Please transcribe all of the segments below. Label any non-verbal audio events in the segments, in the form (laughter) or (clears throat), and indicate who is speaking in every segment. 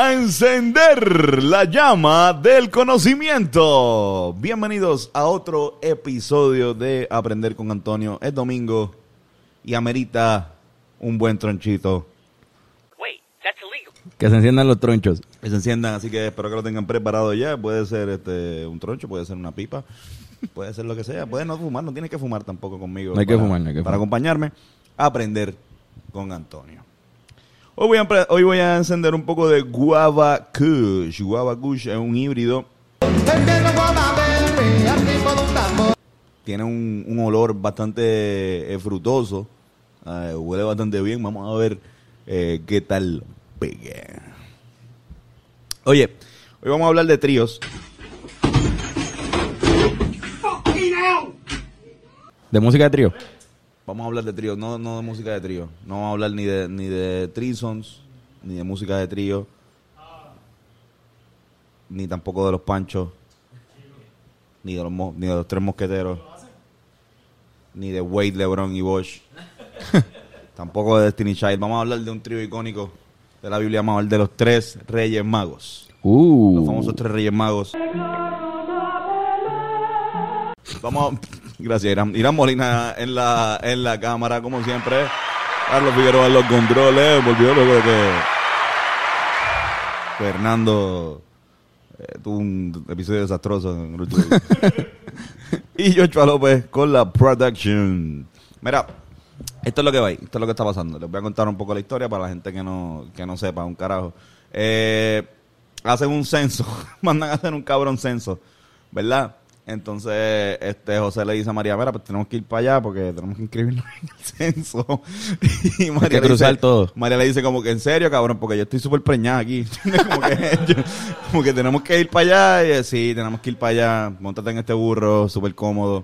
Speaker 1: A encender la llama del conocimiento. Bienvenidos a otro episodio de Aprender con Antonio. Es domingo y amerita un buen tronchito.
Speaker 2: Wait, that's illegal.
Speaker 3: Que se enciendan los tronchos.
Speaker 1: Que se enciendan, así que espero que lo tengan preparado ya. Puede ser este un troncho, puede ser una pipa, puede ser lo que sea. Puede no fumar, no tienes que fumar tampoco conmigo.
Speaker 3: No hay que
Speaker 1: para-
Speaker 3: fumar, no hay que
Speaker 1: Para
Speaker 3: fumar.
Speaker 1: acompañarme a aprender con Antonio. Hoy voy, a, empre- hoy voy a encender un poco de Guava Kush. Guava Kush es un híbrido. Tiene un, un olor bastante eh, frutoso. Eh, huele bastante bien. Vamos a ver eh, qué tal pega. Oye, hoy vamos a hablar de tríos.
Speaker 3: De música de trío.
Speaker 1: Vamos a hablar de tríos, no, no de música de trío. No vamos a hablar ni de, ni de threesomes, ni de música de trío, ni tampoco de los panchos, ni de los, mo- ni de los tres mosqueteros, ni de Wade, LeBron y Bosch. (laughs) tampoco de Destiny Child. Vamos a hablar de un trío icónico de la Biblia, vamos a hablar de los tres reyes magos.
Speaker 3: Uh.
Speaker 1: Los famosos tres reyes magos. Vamos, a- gracias Irán. Molina en la, en la cámara, como siempre. Carlos Figueroa en los controles. Volvió luego de que Fernando eh, tuvo un episodio desastroso en el último (laughs) Y Joshua López con la production. Mira, esto es lo que va esto es lo que está pasando. Les voy a contar un poco la historia para la gente que no, que no sepa un carajo. Eh, hacen un censo, (laughs) mandan a hacer un cabrón censo, ¿verdad? Entonces, este José le dice a María, mira, pues tenemos que ir para allá porque tenemos que inscribirnos en el censo. (laughs) Y María,
Speaker 3: que
Speaker 1: le
Speaker 3: cruzar
Speaker 1: dice,
Speaker 3: todo.
Speaker 1: María le dice como que, en serio, cabrón, porque yo estoy súper preñada aquí. (laughs) como, que, (laughs) yo- como que tenemos que ir para allá. Y sí, tenemos que ir para allá. Montate en este burro, súper cómodo.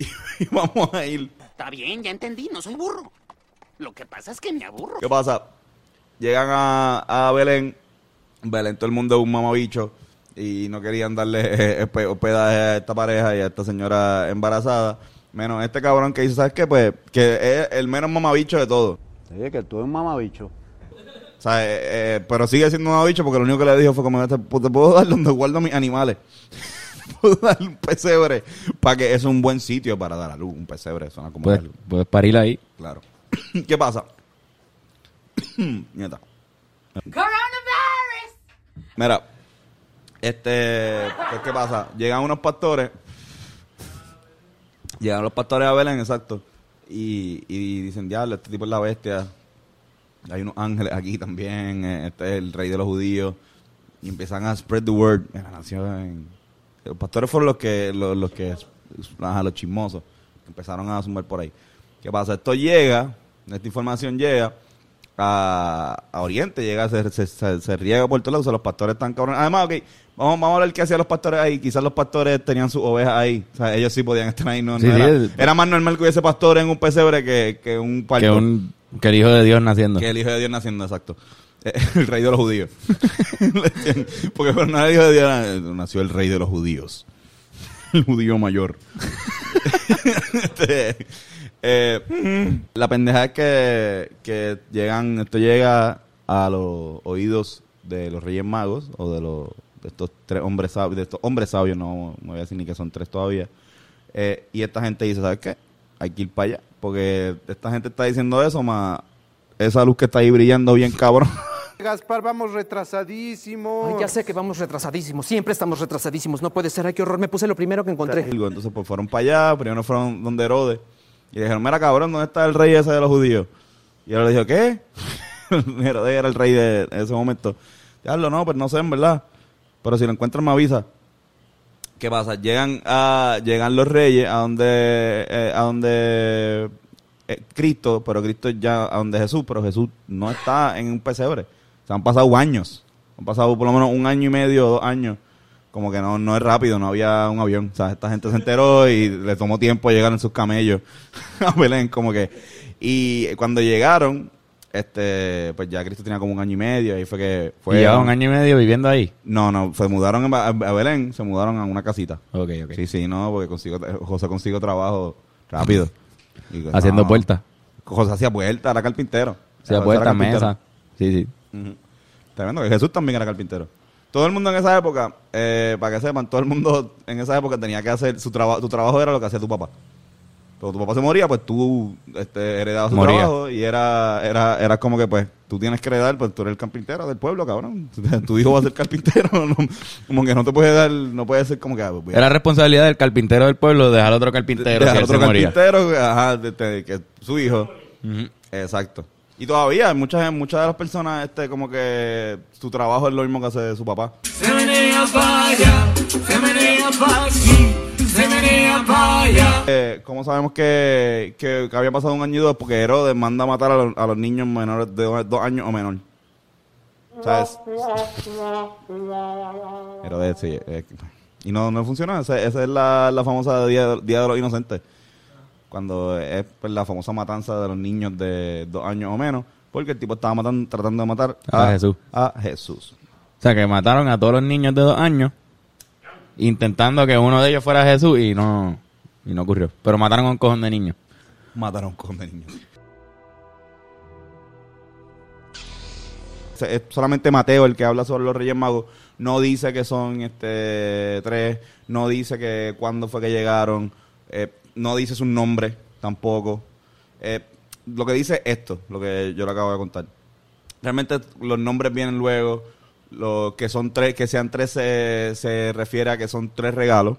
Speaker 1: Y, vamos a ir.
Speaker 2: Está bien, ya entendí, no soy burro. Lo que pasa es que me aburro.
Speaker 1: ¿Qué pasa? Llegan a, a Belén. Belén, todo el mundo es un mamabicho. Y no querían darle eh, hospe- hospedaje a esta pareja y a esta señora embarazada. Menos este cabrón que dice, ¿sabes qué? Pues que es el menos mamabicho de todos.
Speaker 4: Oye, que tú eres un mamabicho.
Speaker 1: O sea, eh, eh, pero sigue siendo un mamabicho porque lo único que le dijo fue como, te, te puedo dar donde guardo mis animales. (laughs) Te puedo dar un pesebre para que es un buen sitio para dar a luz. Un pesebre suena como
Speaker 3: Puedes, puedes parir ahí.
Speaker 1: Claro. (clears throat) ¿Qué pasa? (clears throat) Nieta. Mira, este, pues, ¿qué pasa? Llegan unos pastores, llegan los pastores a Belén, exacto, y, y dicen, diablo, este tipo es la bestia, hay unos ángeles aquí también, eh, este es el rey de los judíos, y empiezan a spread the word. Mira, nació en- Los pastores fueron los que, los, que, los chismosos, empezaron a sumar por ahí. ¿Qué pasa? Esto llega, esta información llega a, a Oriente, llega, se, se, se, se riega por todos lados, o sea, los pastores están cabrones. Además, ok, vamos, vamos a ver qué hacían los pastores ahí. Quizás los pastores tenían sus ovejas ahí. O sea, ellos sí podían estar ahí. No,
Speaker 3: Sí,
Speaker 1: no
Speaker 3: sí,
Speaker 1: era, era más normal que hubiese pastores en un pesebre que, que un parto.
Speaker 3: Que, un, que el hijo de Dios naciendo.
Speaker 1: Que el hijo de Dios naciendo, exacto. Eh, (laughs) El rey de los judíos. (laughs) Porque bueno, no era el hijo de Dios, era- nació el rey de los judíos. El judío mayor. Este, eh, la pendeja es que, que llegan, esto llega a los oídos de los reyes magos o de los de estos tres hombres sabios, de estos hombres sabios, no, no voy a decir ni que son tres todavía. Eh, y esta gente dice, ¿sabes qué? Hay que ir para allá. Porque esta gente está diciendo eso, más esa luz que está ahí brillando bien cabrón. (laughs)
Speaker 5: Gaspar, vamos retrasadísimos.
Speaker 6: Ay, ya sé que vamos retrasadísimos, siempre estamos retrasadísimos, no puede ser, ay, qué horror, me puse lo primero que encontré.
Speaker 1: Entonces pues fueron para allá, primero fueron donde Herodes. Y le dijeron, mira cabrón, ¿dónde está el rey ese de los judíos? Y él le dijo, ¿qué? (laughs) Herodes era el rey de, de ese momento. Diablo, no, pues no sé, en verdad. Pero si lo encuentran me avisa. ¿Qué pasa? Llegan a, llegan los reyes a donde, eh, a donde eh, Cristo, pero Cristo ya a donde Jesús, pero Jesús no está en un pesebre. Se han pasado años Han pasado por lo menos un año y medio dos años. Como que no, no es rápido, no había un avión. O sea, esta gente se enteró y le tomó tiempo llegar en sus camellos (laughs) a Belén, como que. Y cuando llegaron, este, pues ya Cristo tenía como un año y medio, ahí fue que fue.
Speaker 3: y un año y medio viviendo ahí.
Speaker 1: No, no, se mudaron a, Belén, se mudaron a una casita.
Speaker 3: Ok, ok.
Speaker 1: Sí, sí, no, porque consigo, José consiguió trabajo rápido. Y,
Speaker 3: Haciendo
Speaker 1: no,
Speaker 3: puertas.
Speaker 1: José hacía puertas, era carpintero.
Speaker 3: Hacía puertas, mesa. Sí, sí.
Speaker 1: Ujú. Tremendo, que Jesús también era carpintero. Todo el mundo en esa época, eh, para que sepan, todo el mundo en esa época tenía que hacer su trabajo. Tu trabajo era lo que hacía tu papá. Pero tu papá se moría, pues tú este, heredabas su
Speaker 3: Moría.
Speaker 1: trabajo y era, era, era como que, pues, tú tienes que heredar, pues tú eres el carpintero del pueblo, cabrón. (laughs) Tu hijo va a ser carpintero. (laughs) no- como que no te puede dar, no puede ser como que. ah, pues,
Speaker 3: Era responsabilidad del carpintero del pueblo dejar otro carpintero
Speaker 1: dejar
Speaker 3: si
Speaker 1: otro
Speaker 3: se moría.
Speaker 1: carpintero, ajá, de- de- que su hijo. Exacto. Y todavía muchas muchas de las personas este como que su trabajo es lo mismo que hace su papá. Eh, ¿Cómo sabemos que, que, que había pasado un año y dos? Porque Herodes manda a matar a, los- a los niños menores de dos, dos años o menor. ¿Sabes? Herodes, sí. eh, y no, no funciona. Esa, esa es la, la famosa Día, Día de los Inocentes. Cuando es pues, la famosa matanza de los niños de dos años o menos. Porque el tipo estaba matando, tratando de matar
Speaker 3: A Jesús.
Speaker 1: A Jesús.
Speaker 3: O sea, que mataron a todos los niños de dos años intentando que uno de ellos fuera Jesús y no, y no ocurrió. Pero mataron a un cojón de niños.
Speaker 1: Mataron con de niños. O sea, Es solamente Mateo el que habla sobre los Reyes Magos. No dice que son este tres. No dice que cuándo fue que llegaron. eh, no dice su nombre tampoco. Eh, lo que dice es esto, lo que yo le acabo de contar. Realmente los nombres vienen luego. Lo que son tres, que sean tres se, se refiere a que son tres regalos.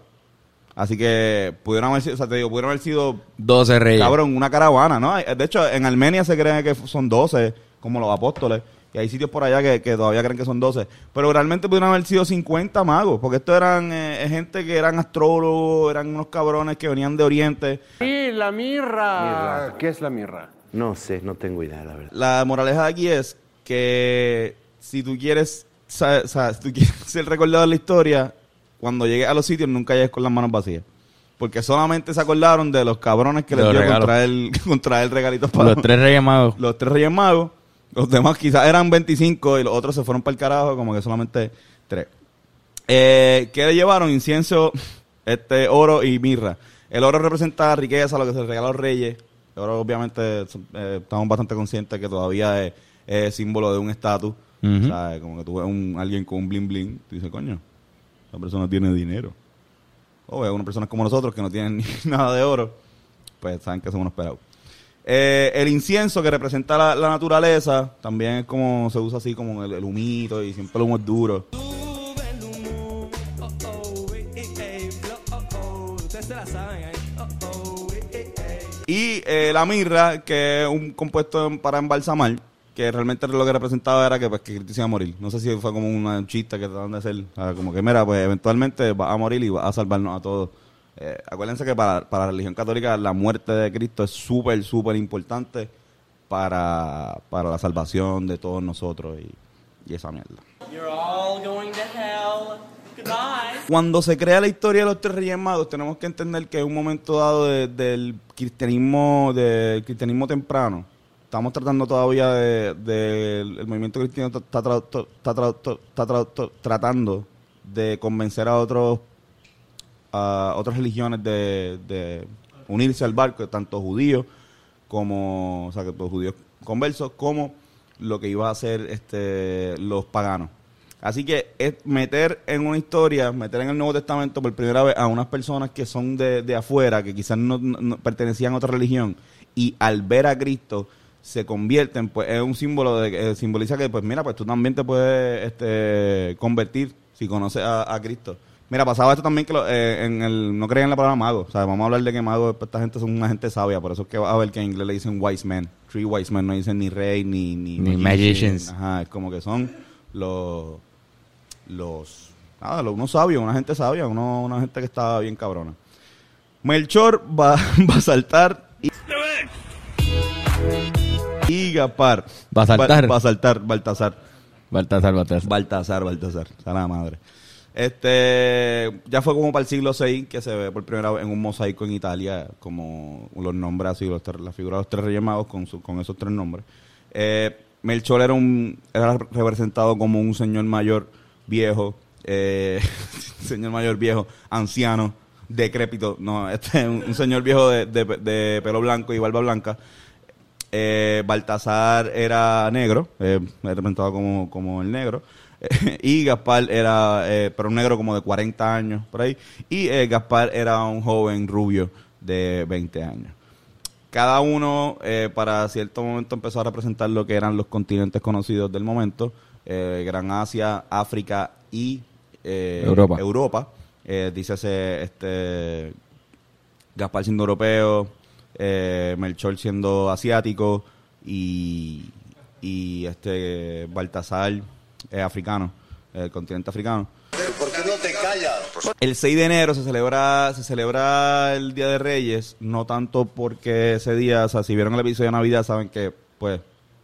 Speaker 1: Así que pudieron haber sido, o sea, te digo, pudieron haber sido
Speaker 3: 12 reyes.
Speaker 1: Cabrón, una caravana, ¿no? De hecho, en Armenia se cree que son 12, como los apóstoles. Y hay sitios por allá que, que todavía creen que son 12. Pero realmente pudieron haber sido 50 magos. Porque estos eran eh, gente que eran astrólogos, eran unos cabrones que venían de Oriente.
Speaker 5: Sí, la mirra.
Speaker 4: Mirra. ¿Qué es la mirra? No sé, no tengo idea, la verdad.
Speaker 1: La moraleja de aquí es que si tú quieres, sa- o sea, si tú quieres (laughs) ser recordado en la historia, cuando llegues a los sitios nunca llegues con las manos vacías. Porque solamente se acordaron de los cabrones que
Speaker 3: De
Speaker 1: les dio contra el, (laughs) contra el regalitos para
Speaker 3: Los tres reyes magos.
Speaker 1: los tres Reyes Magos. Los demás quizás eran 25 y los otros se fueron para el carajo, como que solamente tres. Eh, ¿Qué le llevaron? Incienso, este, oro y mirra. El oro representa riqueza, lo que se regala a los reyes. El oro, obviamente, eh, estamos bastante conscientes que todavía es, es símbolo de un estatus. O sea, como que tú ves un, alguien con un bling bling, tú dices, coño, esa persona tiene dinero. O ves una persona como nosotros que no tienen (laughs) ni nada de oro, pues saben que son unos pelados. Eh, el incienso que representa la, naturaleza también es como se usa así como el, el humito y siempre el humo es duro. Y eh, la mirra, que es un compuesto para embalsamar, que realmente lo que representaba era que, pues, que Cristo iba a morir. No sé si fue como una chista que trataron de hacer. como que, mira, pues eventualmente va a morir y va a salvarnos a todos. Eh, acuérdense que para, para la religión católica la muerte de Cristo es súper, súper importante para, para la salvación de todos nosotros y, y esa mierda.
Speaker 7: You're all going to hell.
Speaker 1: Cuando se crea la historia de los tres reyes magos, tenemos que entender que en un momento dado de- del cristianismo, del cristianismo temprano, estamos tratando todavía de, de- el movimiento cristiano está, está está tra- tratando de convencer a otros a otras religiones de, de unirse al barco, tanto judíos como, o sea, que los judíos conversos, como lo que iba a hacer este, los paganos. Así que es meter en una historia, meter en el Nuevo Testamento por primera vez a unas personas que son de, de afuera, que quizás no, pertenecían a otra religión, y al ver a Cristo se convierten, pues es un símbolo de, eh, simboliza que, pues mira, pues tú también te puedes este, convertir si conoces a Cristo. Mira, pasaba esto también que lo- eh, en el, no creían en la palabra mago. O sea, vamos a hablar de que mago, pues, esta gente son una gente sabia. Por eso es que vas a ver que en inglés le dicen wise men. Three wise men, no dicen ni rey, ni, ni,
Speaker 3: Ni magicians.
Speaker 1: Ajá, es como que son los, los, nada, los, unos sabios, una gente sabia, uno, una gente que está bien cabrona. Melchor va, (laughs) va a saltar y, y Gapar.
Speaker 3: ¿Va a saltar?
Speaker 1: Va, va a saltar, Baltasar.
Speaker 3: Baltasar, Baltasar.
Speaker 1: Baltasar, Baltasar, a la madre. Este, ya fue como para el siglo VI que se ve por primera vez en un mosaico en Italia, como los nombres así, los, la figura de los tres reyes con, su- con esos tres nombres. Eh, Melchor era, un, era representado como un señor mayor viejo, eh, (laughs) señor mayor viejo, anciano, decrépito. No, este es un, señor viejo de, de- pelo blanco y barba blanca. Eh, Baltasar era negro, eh, representado como, como el negro. (laughs) y Gaspar era, eh, pero un negro como de 40 años, por ahí. Y eh, Gaspar era un joven rubio de 20 años. Cada uno, eh, para cierto momento, empezó a representar lo que eran los continentes conocidos del momento: Gran Asia, África y
Speaker 3: Europa.
Speaker 1: Europa. Dícese este, Gaspar siendo europeo, Melchor siendo asiático y, y este Baltasar eh, africano, el continente africano.
Speaker 4: ¿Por qué no te callas?
Speaker 1: El 6 de enero se celebra se celebra el Día de Reyes, no tanto porque ese día, o sea, si vieron el episodio de Navidad saben que pues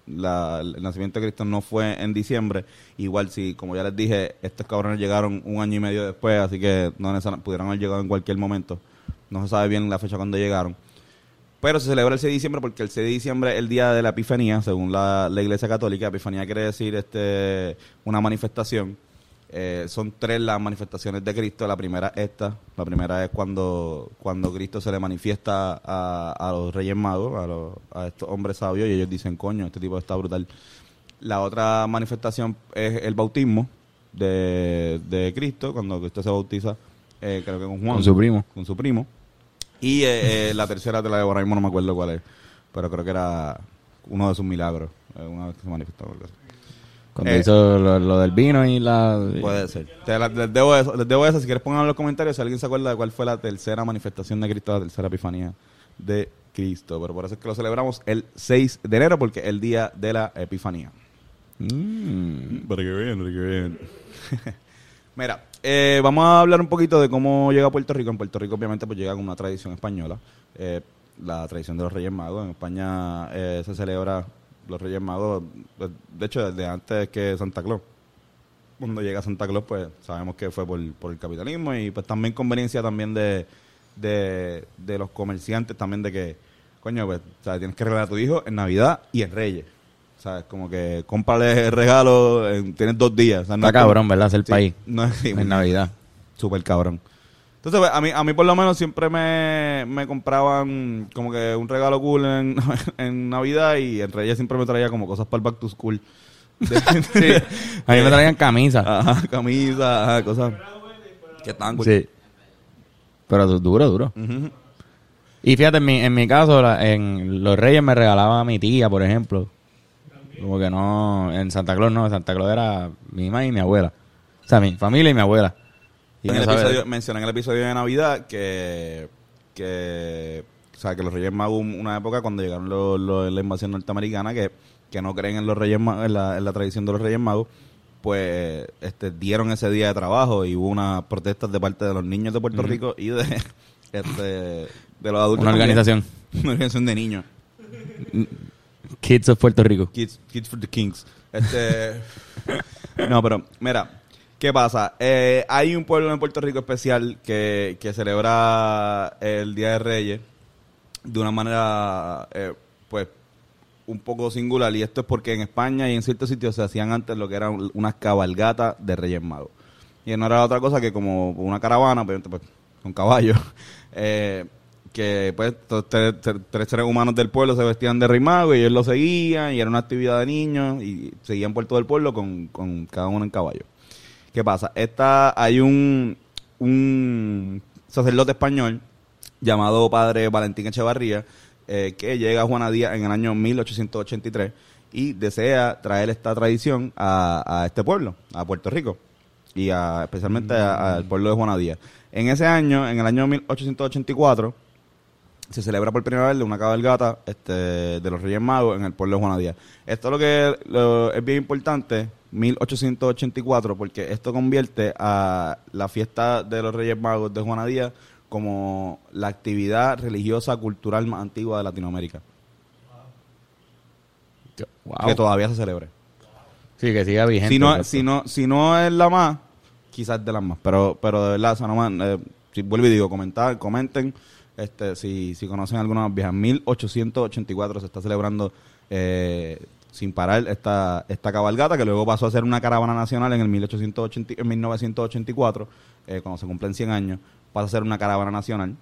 Speaker 1: la- el nacimiento de Cristo no fue en diciembre. Igual si, como ya les dije, estos cabrones llegaron un año y medio después, así que no pudieron haber llegado en cualquier momento. No se sabe bien la fecha cuando llegaron. Pero se celebra el 6 de diciembre porque el 6 de diciembre es el día de la Epifanía, según la, la Iglesia Católica. Epifanía quiere decir este una manifestación. Eh, son tres las manifestaciones de Cristo. La primera es esta. La primera es cuando, cuando Cristo se le manifiesta a, a los reyes magos, a, los, a estos hombres sabios, y ellos dicen, coño, este tipo está brutal. La otra manifestación es el bautismo de, de Cristo, cuando Cristo se bautiza, eh, creo que con Juan.
Speaker 3: Con su primo.
Speaker 1: Con su primo. Y eh, eh, la tercera te la de ahora mismo no me acuerdo cuál es, pero creo que era uno de sus milagros, eh, una vez que se manifestó. algo así.
Speaker 3: Cuando
Speaker 1: Eh,
Speaker 3: hizo lo, lo del vino y la...
Speaker 1: Puede ser. Te la- les, debo eso, les debo eso. Si quieres pongan en los comentarios si alguien se acuerda de cuál fue la tercera manifestación de Cristo, la tercera epifanía de Cristo. Pero por eso es que lo celebramos el 6 de enero, porque es el día de la epifanía.
Speaker 3: Mm.
Speaker 1: Para que vean, para que vean. (laughs) Mira, eh, vamos a hablar un poquito de cómo llega a Puerto Rico. En Puerto Rico, obviamente, pues llega con una tradición española. Eh, la tradición de los Reyes Magos. En España eh, se celebra los Reyes Magos, pues, de hecho, desde antes que Santa Claus. Cuando llega Santa Claus, pues sabemos que fue por, el capitalismo y pues también conveniencia también de, de, los comerciantes también de que, coño, pues, tienes que regalar a tu hijo en Navidad y en Reyes. ¿Sabes? Como que cómprale el regalo, en- tienes dos días. O sea, no
Speaker 3: Está
Speaker 1: es como-
Speaker 3: cabrón, ¿verdad? Es el
Speaker 1: Sí,
Speaker 3: país.
Speaker 1: No es sí,
Speaker 3: En Navidad.
Speaker 1: Súper cabrón. Entonces, pues, a mí, a mí por lo menos siempre me, me compraban como que un regalo cool en, (laughs) en Navidad y en Reyes siempre me traía como cosas para el back to school. (laughs) De-
Speaker 3: A mí me traían camisas.
Speaker 1: Ajá, camisa, ajá, cosas que estaban cool.
Speaker 3: Sí. Pero du- duro, duro. Y fíjate, en mi, en mi caso, la- en los Reyes me regalaba a mi tía, por ejemplo. Como que no, en Santa Claus no, Santa Claus era mi mamá y mi abuela. O sea, mi familia y mi abuela. Y
Speaker 1: en el episodio, mencioné en el episodio de Navidad que, que, o sea, que los Reyes Magos, una época cuando llegaron los, los- la invasión norteamericana, que, que no creen en los Reyes Magos, en la, en la tradición de los Reyes Magos, pues este, dieron ese día de trabajo y hubo unas protestas de parte de los niños de Puerto Rico y de, este, de los adultos.
Speaker 3: Una
Speaker 1: también.
Speaker 3: organización. (laughs)
Speaker 1: Una organización de niños.
Speaker 3: Kids of Puerto Rico.
Speaker 1: Kids, Kids for the Kings. Este, (laughs) no, pero mira, ¿qué pasa? Eh, hay un pueblo en Puerto Rico especial que, que celebra el Día de Reyes de una manera, eh, pues, un poco singular. Y esto es porque en España y en ciertos sitios se hacían antes lo que eran unas cabalgatas de Reyes Magos. Y no era otra cosa que como una caravana, pues, con caballos. (laughs) Eh, que pues tres, tres- seres humanos del pueblo se vestían de rey mago y ellos lo seguían y era una actividad de niños y seguían por todo el pueblo con, con cada uno en caballo. ¿Qué pasa? Esta, hay un, un sacerdote español llamado padre Valentín Echevarría eh, que llega a Juana Díaz en el año 1883 y desea traer esta tradición a, a este pueblo, a Puerto Rico y a- especialmente al pueblo de Juana Díaz. En ese año, en el año 1884, se celebra por primera vez una cabalgata este, de los Reyes Magos en el pueblo de Juana Díaz. Esto lo que lo- es bien importante, 1884, porque esto convierte a la fiesta de los Reyes Magos de Juana Díaz como la actividad religiosa cultural más antigua de Latinoamérica,
Speaker 3: Wow.
Speaker 1: que todavía se celebra.
Speaker 3: Sí, que siga vigente.
Speaker 1: Si no, si, no, si no es la más, quizás de las más. Pero, pero de verdad, no más, eh, si vuelvo y digo, comentar, comenten este, si, si conocen alguna más vieja. 1884 se está celebrando eh, sin parar esta, esta cabalgata, que luego pasó a ser una caravana nacional en el 1880, en 1984, eh, cuando se cumplen 100 años, pasa a ser una caravana nacional.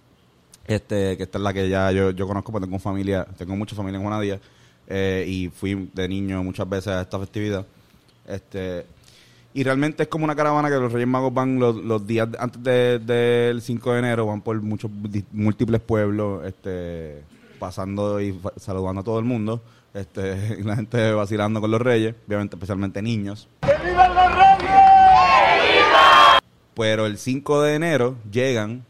Speaker 1: Este, que esta es la que ya yo, yo conozco, porque tengo familia, tengo mucha familia en Juanadía, eh, y fui de niño muchas veces a esta festividad. Este, y realmente es como una caravana que los Reyes Magos van los, los días de- antes de- del 5 de enero, van por muchos múltiples pueblos, este, pasando y saludando a todo el mundo, este, (laughs) y la gente vacilando con los Reyes, obviamente especialmente niños. Pero el 5 de enero llegan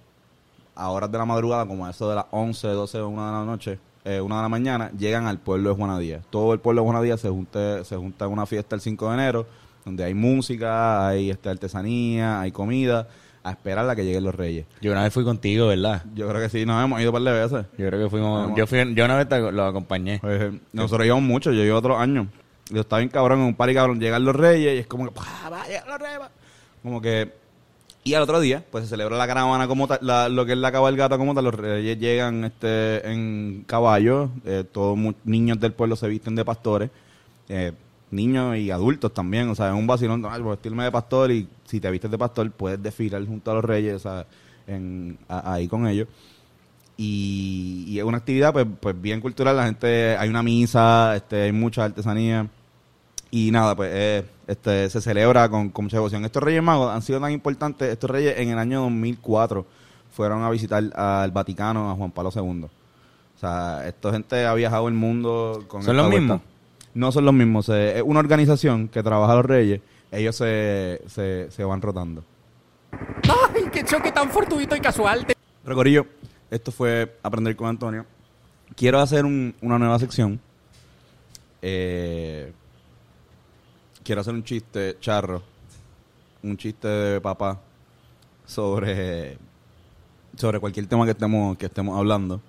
Speaker 1: a horas de la madrugada, como a eso de las 11, 12, 1 de la noche, eh, 1 de la mañana, llegan al pueblo de Juanadía. Todo el pueblo de Juanadía se junta, se junta en una fiesta el 5 de enero, donde hay música, hay este, artesanía, hay comida, a esperar a que lleguen los reyes.
Speaker 3: Yo una vez fui contigo, ¿verdad?
Speaker 1: Yo creo que sí, nos hemos ido un par de veces.
Speaker 3: Yo creo que fuimos... Yo, fui, yo una vez te- lo acompañé.
Speaker 1: Pues, eh, nosotros íbamos mucho, yo iba otros años. Yo estaba bien cabrón en un par y cabrón, llegan los reyes y es como que, ¡pah, va, llegan los reyes! va". Como que... Y al otro día, pues se celebra la caravana como tal, la- lo que es la cabalgata como tal, los reyes llegan este en caballo, eh, todos niños del pueblo se visten de pastores, eh, niños y adultos también, o sea, es un vacilón, "Ay, voy a vestirme de pastor y si te vistes de pastor puedes desfilar junto a los reyes, o sea, en, a- ahí con ellos. Y, y es una actividad pues, pues bien cultural la gente hay una misa este hay mucha artesanía. Y nada pues eh, este se celebra con, con mucha devoción. Estos reyes magos han sido tan importantes estos reyes en el año 2004 fueron a visitar al Vaticano a Juan Pablo II o sea esta gente ha viajado el mundo con
Speaker 3: ¿Son los mismos?
Speaker 1: No son los mismos es una organización que trabaja a los reyes ellos se, se, se van rotando
Speaker 6: ¡Ay, qué choque tan fortuito y casual!
Speaker 1: pero Corillo, esto fue Aprender con Antonio. Quiero hacer un- una nueva sección. Eh, quiero hacer un chiste charro. Un chiste de papá sobre sobre cualquier tema que estemos que estemos hablando.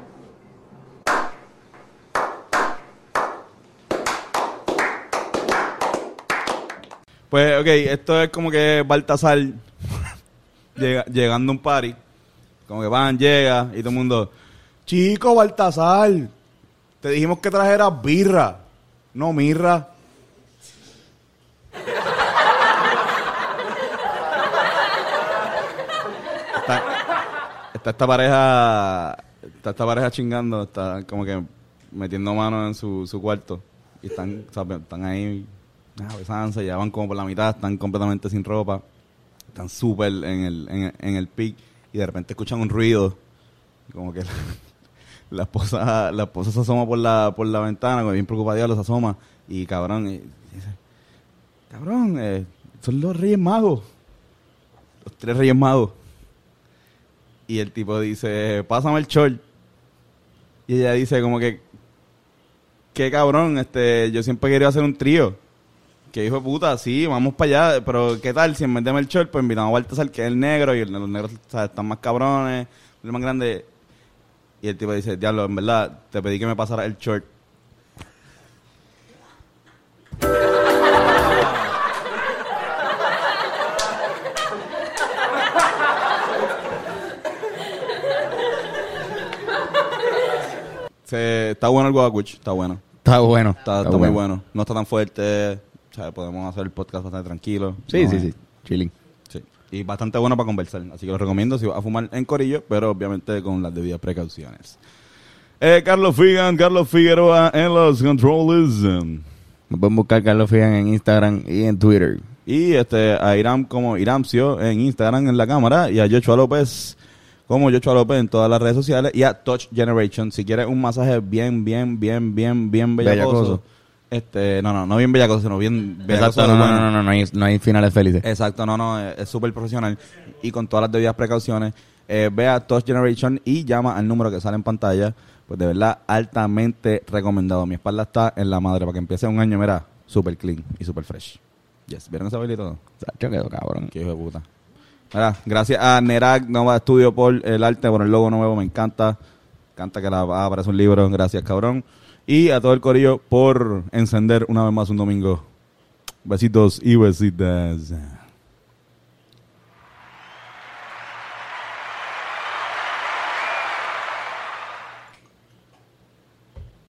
Speaker 1: Pues, ok, esto es como que Baltasar (laughs) llega- llegando a un party. Como que van, llega y todo el mundo, chico Baltasar, te dijimos que trajeras birra, no mirra. Está, esta pareja, está esta pareja chingando, está como que metiendo mano en su, su cuarto y están, están ahí ah, besándose, ya van como por la mitad, están completamente sin ropa están súper en el, en, en el pic y de repente escuchan un ruido como que la, (laughs) la esposa la esposa se asoma por la por la ventana bien preocupada los asoma y cabrón y dice cabrón eh, son los reyes magos los tres reyes magos y el tipo dice pásame el short y ella dice como que qué cabrón este yo siempre quería hacer un trío que hijo de puta, sí, vamos para allá, pero ¿qué tal si en vez de Melchor, pues invitamos a Baltasar, que es el negro, y el- los negros o sea, están más cabrones, el más grande. Y el tipo dice, diablo, en verdad, te pedí que me pasara el short. (laughs) Se, está bueno el Guacuch, está bueno.
Speaker 3: Está bueno.
Speaker 1: Está, está muy bueno. No está tan fuerte. Podemos hacer el podcast bastante tranquilo.
Speaker 3: Sí,
Speaker 1: No,
Speaker 3: sí, sí. Chilling.
Speaker 1: sí. Y bastante bueno para conversar. Así que lo recomiendo si vas a fumar en corillo, pero obviamente con las debidas precauciones. Eh, Carlos Figan, Carlos Figueroa en los controles.
Speaker 3: Me pueden buscar Carlos Figan en Instagram y en Twitter.
Speaker 1: Y este, a Iram como Iramcio en Instagram en la cámara y a Joshua López como Joshua López en todas las redes sociales y a Touch Generation. Si quieres un masaje bien, bien, bien, bien, bien bellacoso.
Speaker 3: Bellacoso.
Speaker 1: Este, no, no, no bien bellacoso, sino bien bellacoso.
Speaker 3: Exacto, no, no, no, no, no, hay, no hay finales felices.
Speaker 1: Exacto, no, no, es súper profesional y con todas las debidas precauciones. Eh, ve a Touch Generation y llama al número que sale en pantalla. Pues de verdad, altamente recomendado. Mi espalda está en la madre para que empiece un año, mira, súper clean y súper fresh. Yes, ¿vieron esa baile y todo?
Speaker 3: Yo quedo cabrón.
Speaker 1: Qué hijo de puta. Mira, gracias a Nerak Nova Studio por el arte, por el logo nuevo, me encanta. Me encanta que la ah, aparece un libro, gracias cabrón. Y a todo el corillo por encender una vez más un domingo Besitos y besitas.